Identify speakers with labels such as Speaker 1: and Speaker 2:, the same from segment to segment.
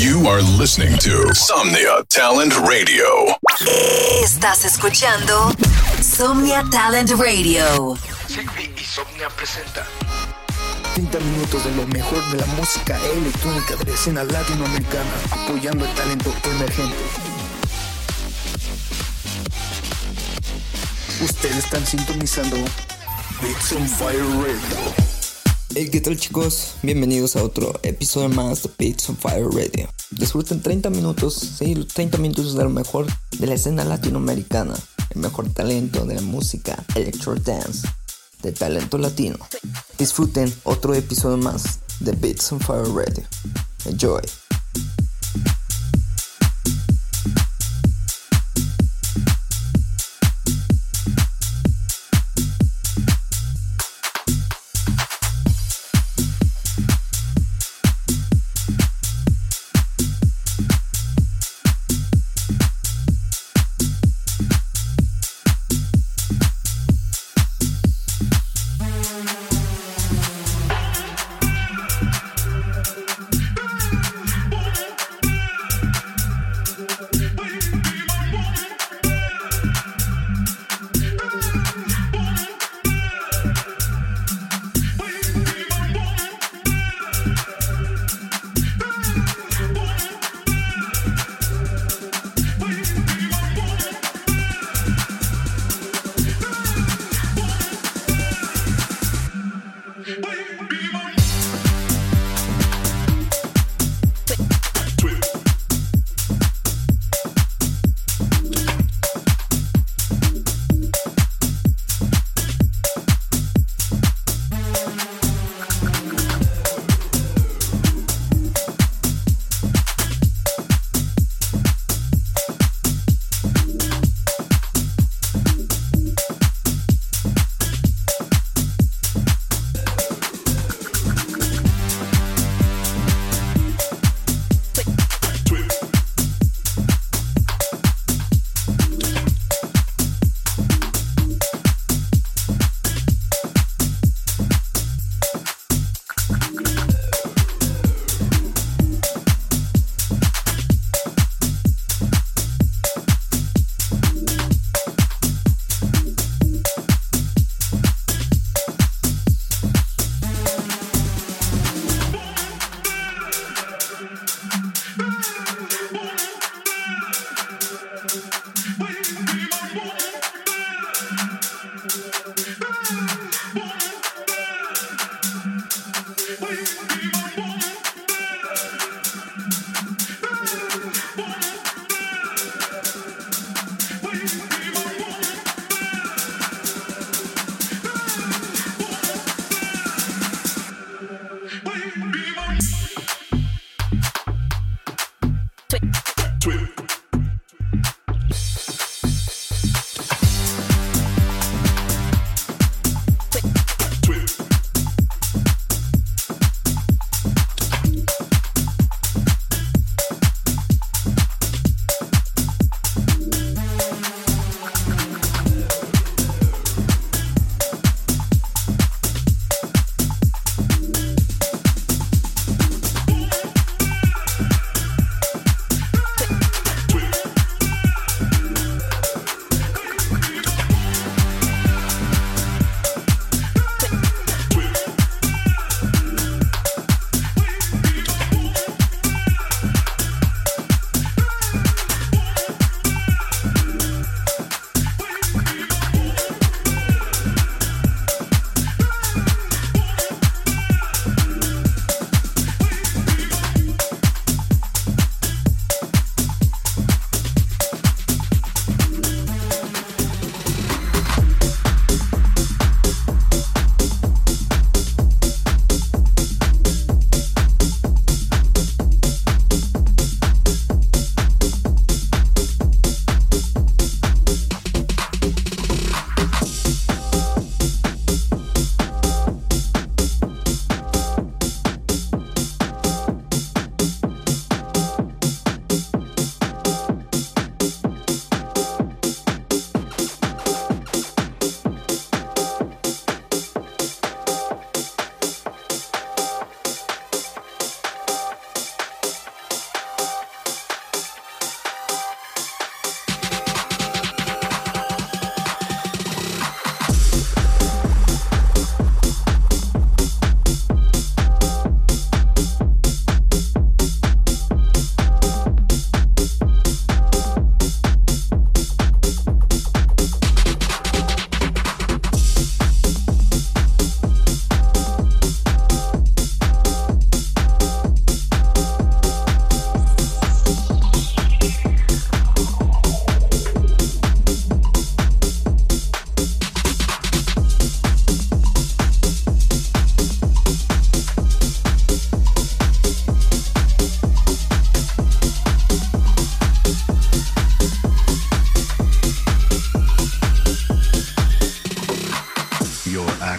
Speaker 1: You are listening to Somnia Talent Radio.
Speaker 2: Estás escuchando Somnia Talent Radio.
Speaker 3: Sigby y Somnia presenta
Speaker 4: 30 minutos de lo mejor de la música electrónica de la escena latinoamericana, apoyando el talento emergente. Ustedes están sintonizando Beats on Fire Radio.
Speaker 5: Hey, ¿qué tal chicos? Bienvenidos a otro episodio más de Beats on Fire Radio. Disfruten 30 minutos, sí, 30 minutos de lo mejor de la escena latinoamericana, el mejor talento de la música electro dance, de talento latino. Disfruten otro episodio más de Beats on Fire Radio. Enjoy. Bye.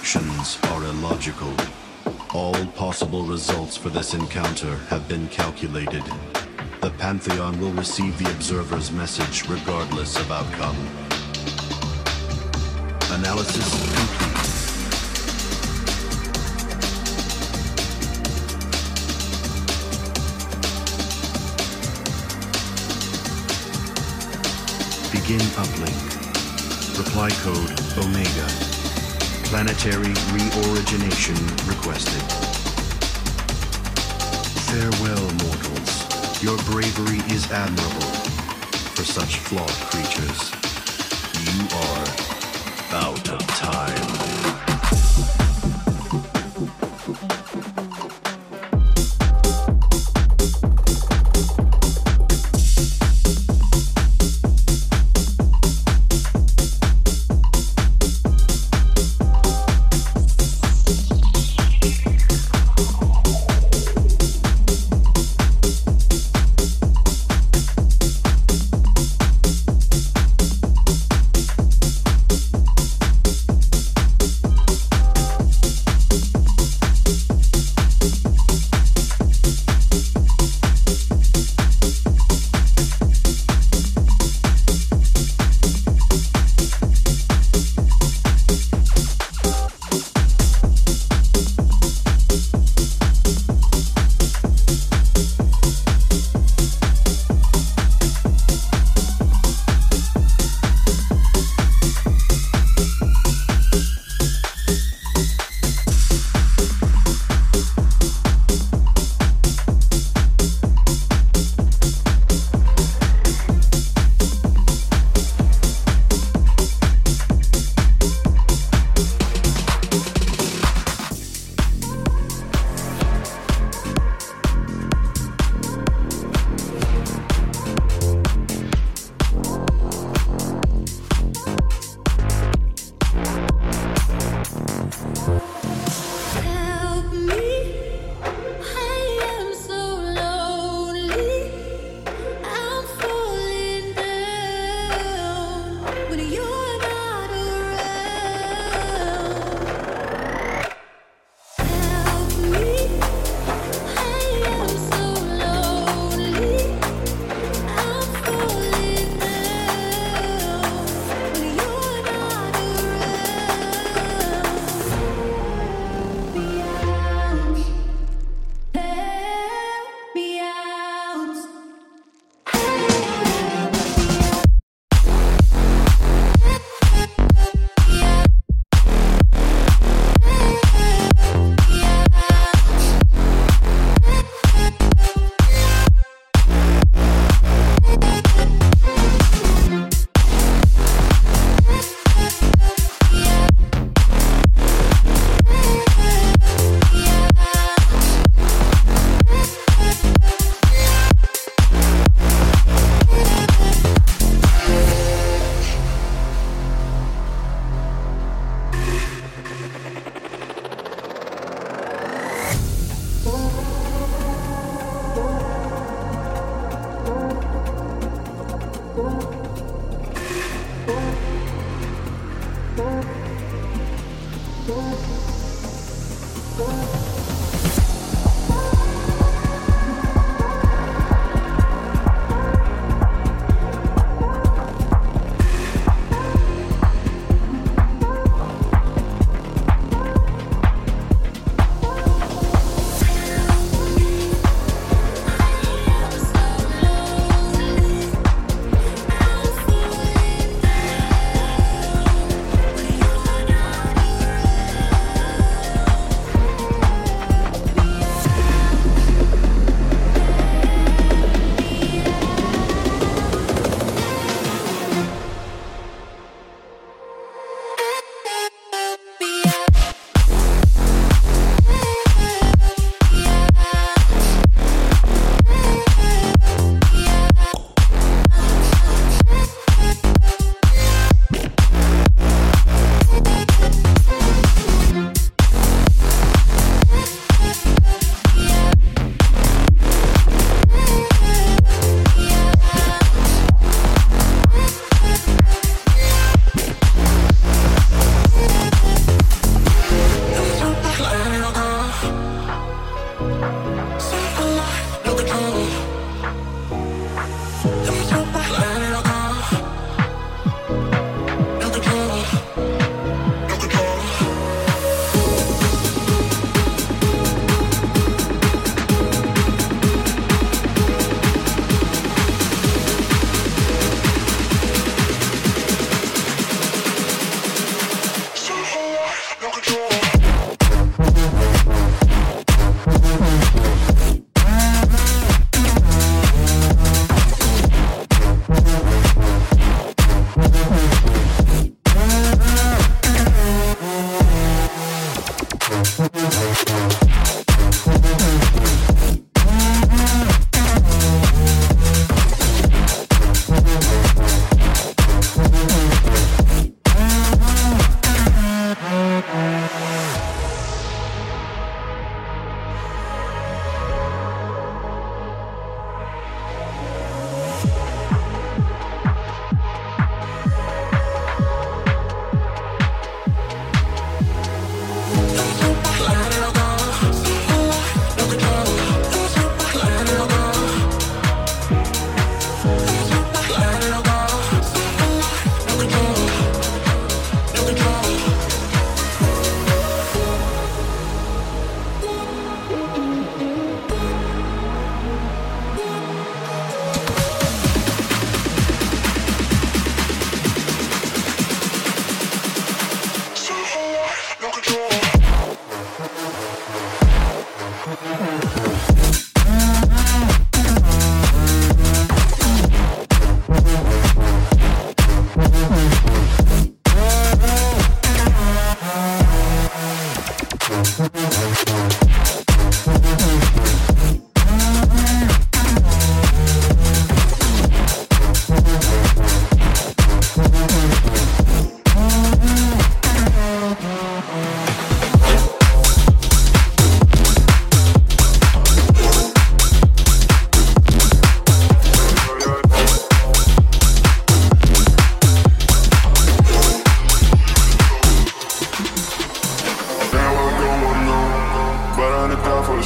Speaker 5: actions are illogical.
Speaker 6: All possible results for this encounter have been calculated. The Pantheon will receive the observer's message regardless of outcome. Analysis complete. Begin uplink. Reply code Omega Planetary reorigination requested. Farewell, mortals. Your bravery is admirable. For such flawed creatures,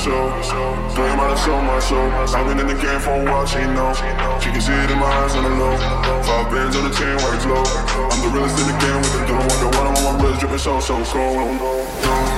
Speaker 6: soul. Thinking about my so much, I've
Speaker 7: been in the game for a while, she knows. She can see it in my eyes on the low. Five bands on the chain, where it's low. I'm the realest in the game with the dough. Wonder why I'm on my wrist, dripping so, so cold.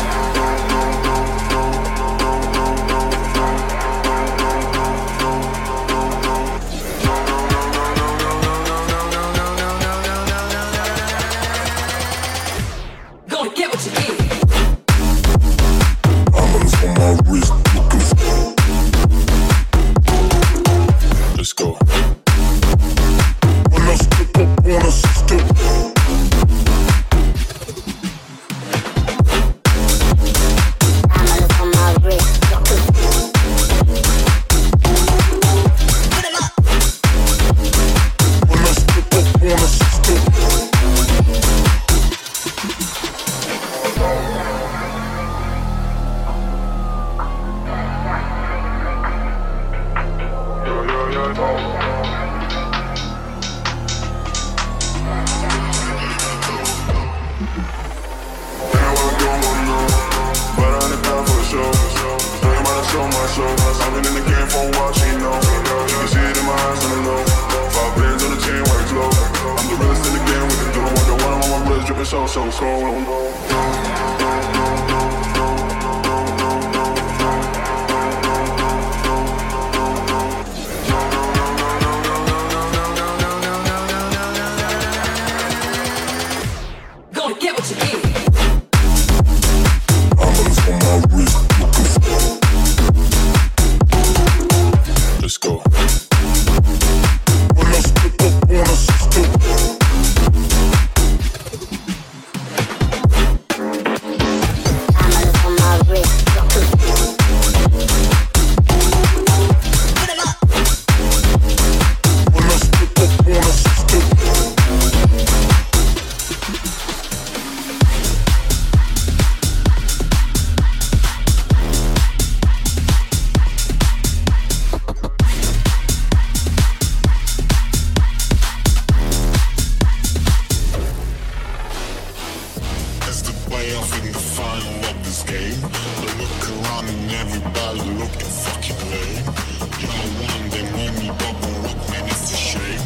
Speaker 8: payoff in the final of this game. But look around and everybody looking fucking lame. Y'all won their money, bubble rock man, it's a shame.